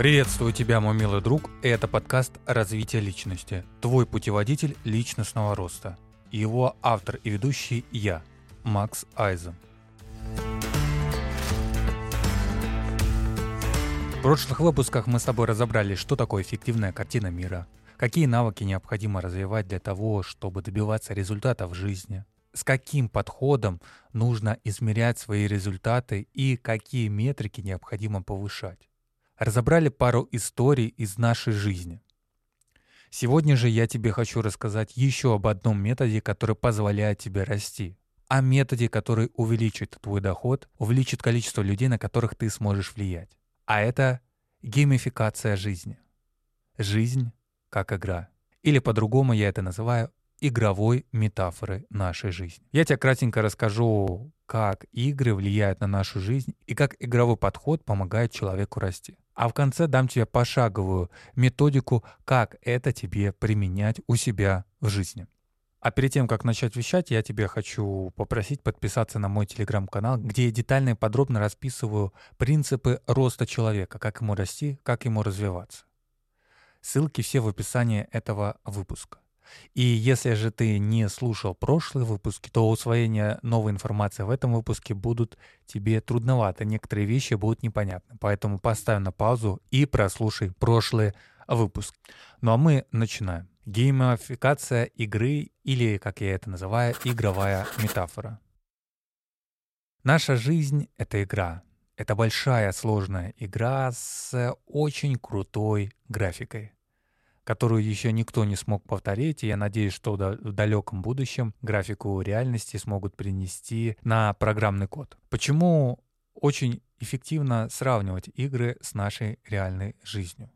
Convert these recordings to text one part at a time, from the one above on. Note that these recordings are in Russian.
Приветствую тебя, мой милый друг. Это подкаст «Развитие личности». Твой путеводитель личностного роста. Его автор и ведущий я, Макс Айзен. В прошлых выпусках мы с тобой разобрали, что такое эффективная картина мира, какие навыки необходимо развивать для того, чтобы добиваться результатов в жизни, с каким подходом нужно измерять свои результаты и какие метрики необходимо повышать разобрали пару историй из нашей жизни. Сегодня же я тебе хочу рассказать еще об одном методе, который позволяет тебе расти. О методе, который увеличит твой доход, увеличит количество людей, на которых ты сможешь влиять. А это геймификация жизни. Жизнь как игра. Или по-другому я это называю игровой метафоры нашей жизни. Я тебе кратенько расскажу, как игры влияют на нашу жизнь и как игровой подход помогает человеку расти. А в конце дам тебе пошаговую методику, как это тебе применять у себя в жизни. А перед тем, как начать вещать, я тебе хочу попросить подписаться на мой телеграм-канал, где я детально и подробно расписываю принципы роста человека, как ему расти, как ему развиваться. Ссылки все в описании этого выпуска. И если же ты не слушал прошлые выпуски, то усвоение новой информации в этом выпуске будут тебе трудновато. Некоторые вещи будут непонятны. Поэтому поставь на паузу и прослушай прошлый выпуск. Ну а мы начинаем. Геймификация игры или, как я это называю, игровая метафора. Наша жизнь — это игра. Это большая сложная игра с очень крутой графикой которую еще никто не смог повторить, и я надеюсь, что в далеком будущем графику реальности смогут принести на программный код. Почему очень эффективно сравнивать игры с нашей реальной жизнью?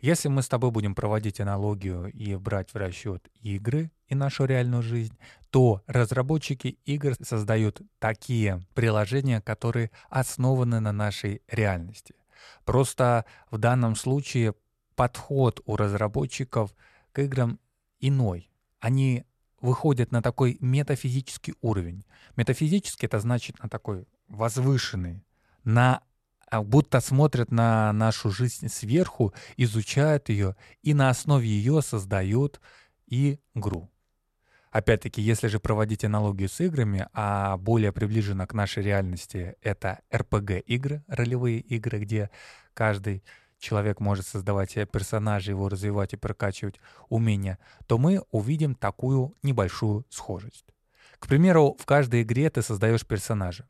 Если мы с тобой будем проводить аналогию и брать в расчет игры и нашу реальную жизнь, то разработчики игр создают такие приложения, которые основаны на нашей реальности. Просто в данном случае подход у разработчиков к играм иной. Они выходят на такой метафизический уровень. Метафизический это значит на такой возвышенный, на а, будто смотрят на нашу жизнь сверху, изучают ее и на основе ее создают игру. Опять-таки, если же проводить аналогию с играми, а более приближенно к нашей реальности это RPG-игры, ролевые игры, где каждый человек может создавать себе персонажа, его развивать и прокачивать умения, то мы увидим такую небольшую схожесть. К примеру, в каждой игре ты создаешь персонажа.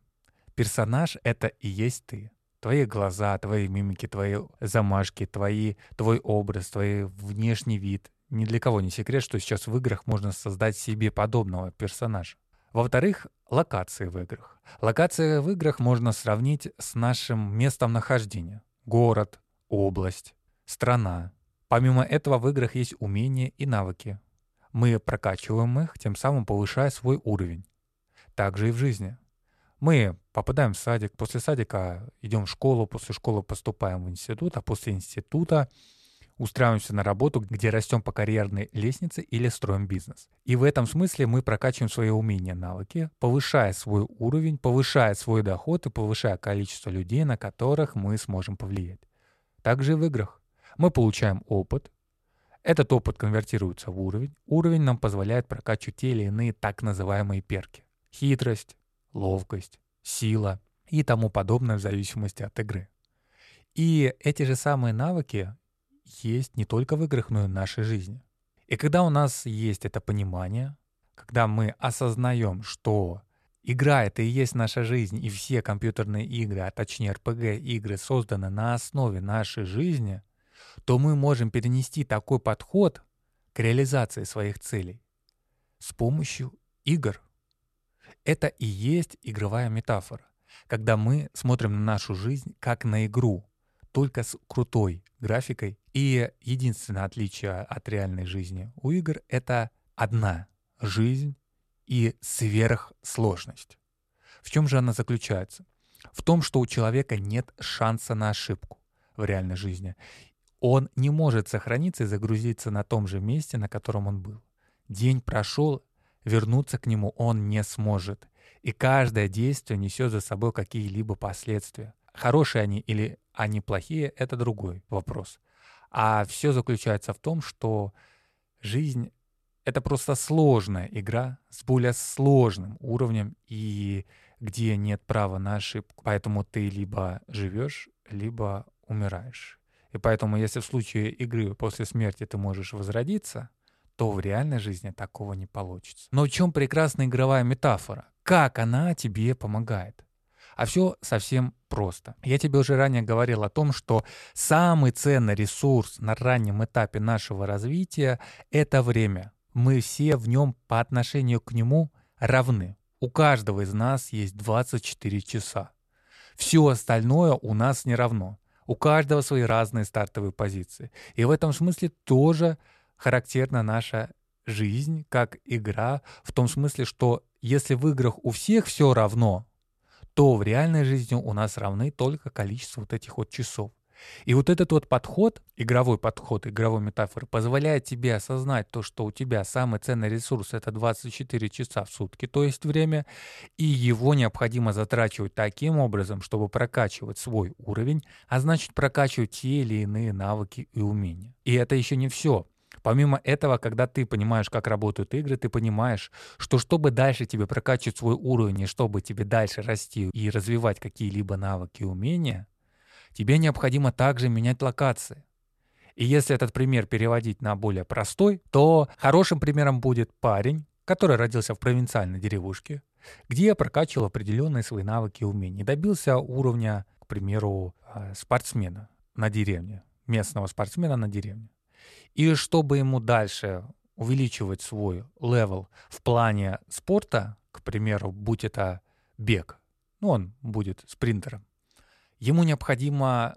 Персонаж — это и есть ты. Твои глаза, твои мимики, твои замашки, твои, твой образ, твой внешний вид. Ни для кого не секрет, что сейчас в играх можно создать себе подобного персонажа. Во-вторых, локации в играх. Локации в играх можно сравнить с нашим местом нахождения. Город, область, страна. Помимо этого в играх есть умения и навыки. Мы прокачиваем их, тем самым повышая свой уровень. Также и в жизни. Мы попадаем в садик, после садика идем в школу, после школы поступаем в институт, а после института устраиваемся на работу, где растем по карьерной лестнице или строим бизнес. И в этом смысле мы прокачиваем свои умения, навыки, повышая свой уровень, повышая свой доход и повышая количество людей, на которых мы сможем повлиять. Также и в играх. Мы получаем опыт. Этот опыт конвертируется в уровень. Уровень нам позволяет прокачивать те или иные так называемые перки. Хитрость, ловкость, сила и тому подобное в зависимости от игры. И эти же самые навыки есть не только в играх, но и в нашей жизни. И когда у нас есть это понимание, когда мы осознаем, что Игра — это и есть наша жизнь, и все компьютерные игры, а точнее RPG-игры созданы на основе нашей жизни, то мы можем перенести такой подход к реализации своих целей с помощью игр. Это и есть игровая метафора, когда мы смотрим на нашу жизнь как на игру, только с крутой графикой. И единственное отличие от реальной жизни у игр — это одна жизнь и сверхсложность. В чем же она заключается? В том, что у человека нет шанса на ошибку в реальной жизни. Он не может сохраниться и загрузиться на том же месте, на котором он был. День прошел, вернуться к нему он не сможет. И каждое действие несет за собой какие-либо последствия. хорошие они или они плохие, это другой вопрос. А все заключается в том, что жизнь — это просто сложная игра с более сложным уровнем и где нет права на ошибку. Поэтому ты либо живешь, либо умираешь. И поэтому, если в случае игры после смерти ты можешь возродиться, то в реальной жизни такого не получится. Но в чем прекрасная игровая метафора? Как она тебе помогает? А все совсем просто. Я тебе уже ранее говорил о том, что самый ценный ресурс на раннем этапе нашего развития — это время. Мы все в нем по отношению к нему равны. У каждого из нас есть 24 часа. Все остальное у нас не равно. У каждого свои разные стартовые позиции. И в этом смысле тоже характерна наша жизнь как игра, в том смысле, что если в играх у всех все равно, то в реальной жизни у нас равны только количество вот этих вот часов. И вот этот вот подход, игровой подход, игровой метафоры, позволяет тебе осознать то, что у тебя самый ценный ресурс — это 24 часа в сутки, то есть время, и его необходимо затрачивать таким образом, чтобы прокачивать свой уровень, а значит прокачивать те или иные навыки и умения. И это еще не все. Помимо этого, когда ты понимаешь, как работают игры, ты понимаешь, что чтобы дальше тебе прокачивать свой уровень и чтобы тебе дальше расти и развивать какие-либо навыки и умения, тебе необходимо также менять локации. И если этот пример переводить на более простой, то хорошим примером будет парень, который родился в провинциальной деревушке, где прокачивал определенные свои навыки и умения, добился уровня, к примеру, э, спортсмена на деревне, местного спортсмена на деревне. И чтобы ему дальше увеличивать свой level в плане спорта, к примеру, будь это бег, ну он будет спринтером, ему необходимо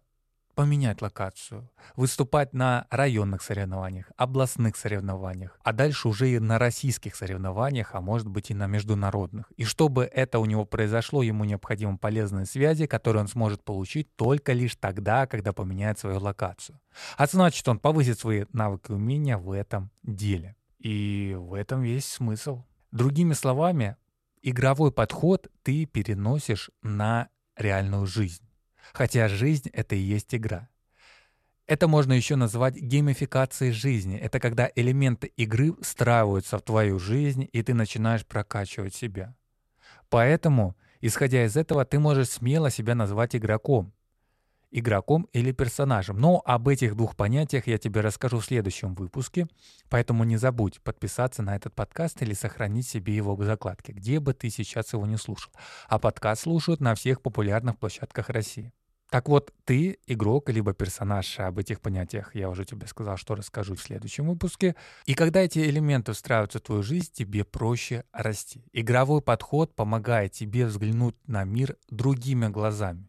поменять локацию, выступать на районных соревнованиях, областных соревнованиях, а дальше уже и на российских соревнованиях, а может быть и на международных. И чтобы это у него произошло, ему необходимы полезные связи, которые он сможет получить только лишь тогда, когда поменяет свою локацию. А значит, он повысит свои навыки и умения в этом деле. И в этом весь смысл. Другими словами, игровой подход ты переносишь на реальную жизнь. Хотя жизнь — это и есть игра. Это можно еще назвать геймификацией жизни. Это когда элементы игры встраиваются в твою жизнь, и ты начинаешь прокачивать себя. Поэтому, исходя из этого, ты можешь смело себя назвать игроком. Игроком или персонажем. Но об этих двух понятиях я тебе расскажу в следующем выпуске, поэтому не забудь подписаться на этот подкаст или сохранить себе его в закладке, где бы ты сейчас его не слушал. А подкаст слушают на всех популярных площадках России. Так вот, ты игрок, либо персонаж, об этих понятиях я уже тебе сказал, что расскажу в следующем выпуске. И когда эти элементы встраиваются в твою жизнь, тебе проще расти. Игровой подход помогает тебе взглянуть на мир другими глазами.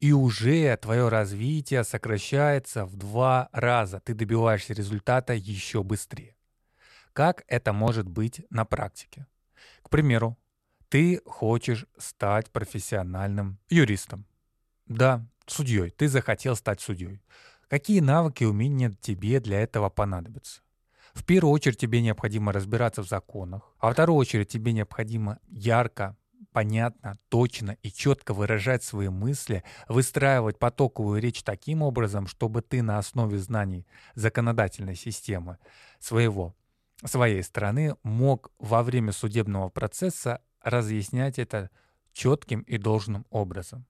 И уже твое развитие сокращается в два раза. Ты добиваешься результата еще быстрее. Как это может быть на практике? К примеру, ты хочешь стать профессиональным юристом. Да, судьей. Ты захотел стать судьей. Какие навыки и умения тебе для этого понадобятся? В первую очередь тебе необходимо разбираться в законах, а во вторую очередь тебе необходимо ярко, понятно, точно и четко выражать свои мысли, выстраивать потоковую речь таким образом, чтобы ты на основе знаний законодательной системы своего, своей страны мог во время судебного процесса разъяснять это четким и должным образом.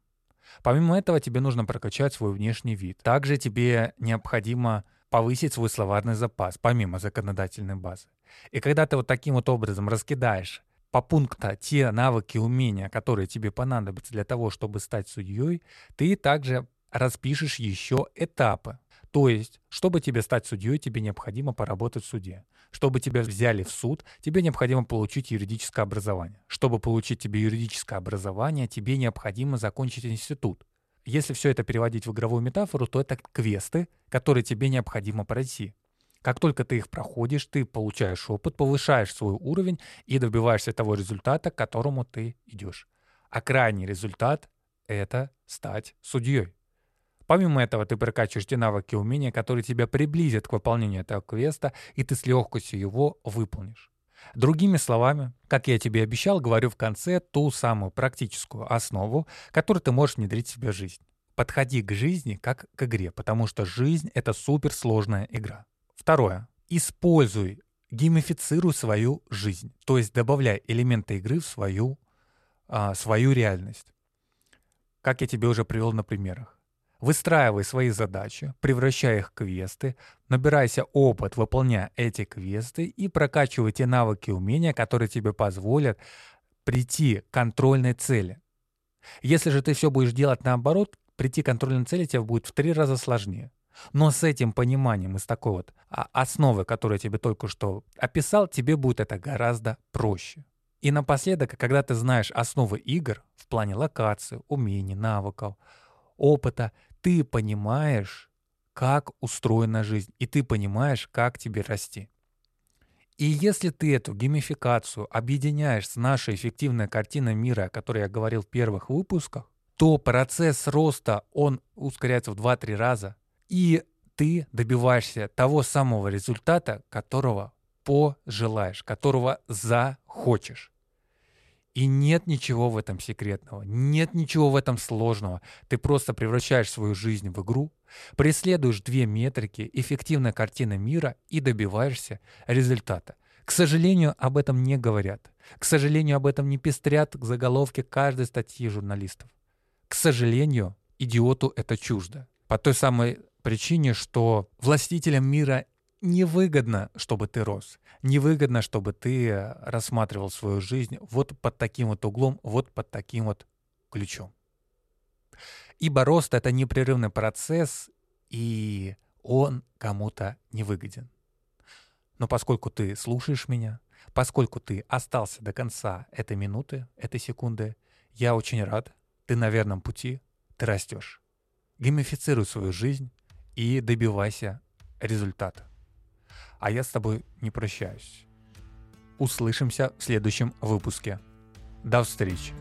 Помимо этого, тебе нужно прокачать свой внешний вид. Также тебе необходимо повысить свой словарный запас, помимо законодательной базы. И когда ты вот таким вот образом раскидаешь по пунктам те навыки умения, которые тебе понадобятся для того, чтобы стать судьей, ты также распишешь еще этапы. То есть, чтобы тебе стать судьей, тебе необходимо поработать в суде. Чтобы тебя взяли в суд, тебе необходимо получить юридическое образование. Чтобы получить тебе юридическое образование, тебе необходимо закончить институт. Если все это переводить в игровую метафору, то это квесты, которые тебе необходимо пройти. Как только ты их проходишь, ты получаешь опыт, повышаешь свой уровень и добиваешься того результата, к которому ты идешь. А крайний результат — это стать судьей. Помимо этого, ты прокачиваешь те навыки и умения, которые тебя приблизят к выполнению этого квеста, и ты с легкостью его выполнишь. Другими словами, как я тебе обещал, говорю в конце ту самую практическую основу, которую ты можешь внедрить в себе жизнь. Подходи к жизни как к игре, потому что жизнь — это суперсложная игра. Второе. Используй, геймифицируй свою жизнь, то есть добавляй элементы игры в свою, а, свою реальность. Как я тебе уже привел на примерах. Выстраивай свои задачи, превращай их в квесты, набирайся опыт, выполняя эти квесты и прокачивай те навыки и умения, которые тебе позволят прийти к контрольной цели. Если же ты все будешь делать наоборот, прийти к контрольной цели тебе будет в три раза сложнее. Но с этим пониманием и с такой вот а, основы, которую я тебе только что описал, тебе будет это гораздо проще. И напоследок, когда ты знаешь основы игр в плане локации, умений, навыков, опыта, ты понимаешь, как устроена жизнь, и ты понимаешь, как тебе расти. И если ты эту геймификацию объединяешь с нашей эффективной картиной мира, о которой я говорил в первых выпусках, то процесс роста, он ускоряется в 2-3 раза, и ты добиваешься того самого результата, которого пожелаешь, которого захочешь. И нет ничего в этом секретного, нет ничего в этом сложного. Ты просто превращаешь свою жизнь в игру, преследуешь две метрики, эффективная картина мира и добиваешься результата. К сожалению, об этом не говорят. К сожалению, об этом не пестрят заголовки каждой статьи журналистов. К сожалению, идиоту это чуждо. По той самой причине, что властителям мира невыгодно, чтобы ты рос. Невыгодно, чтобы ты рассматривал свою жизнь вот под таким вот углом, вот под таким вот ключом. Ибо рост — это непрерывный процесс, и он кому-то не выгоден. Но поскольку ты слушаешь меня, поскольку ты остался до конца этой минуты, этой секунды, я очень рад, ты на верном пути, ты растешь. Геймифицируй свою жизнь и добивайся результата. А я с тобой не прощаюсь. Услышимся в следующем выпуске. До встречи.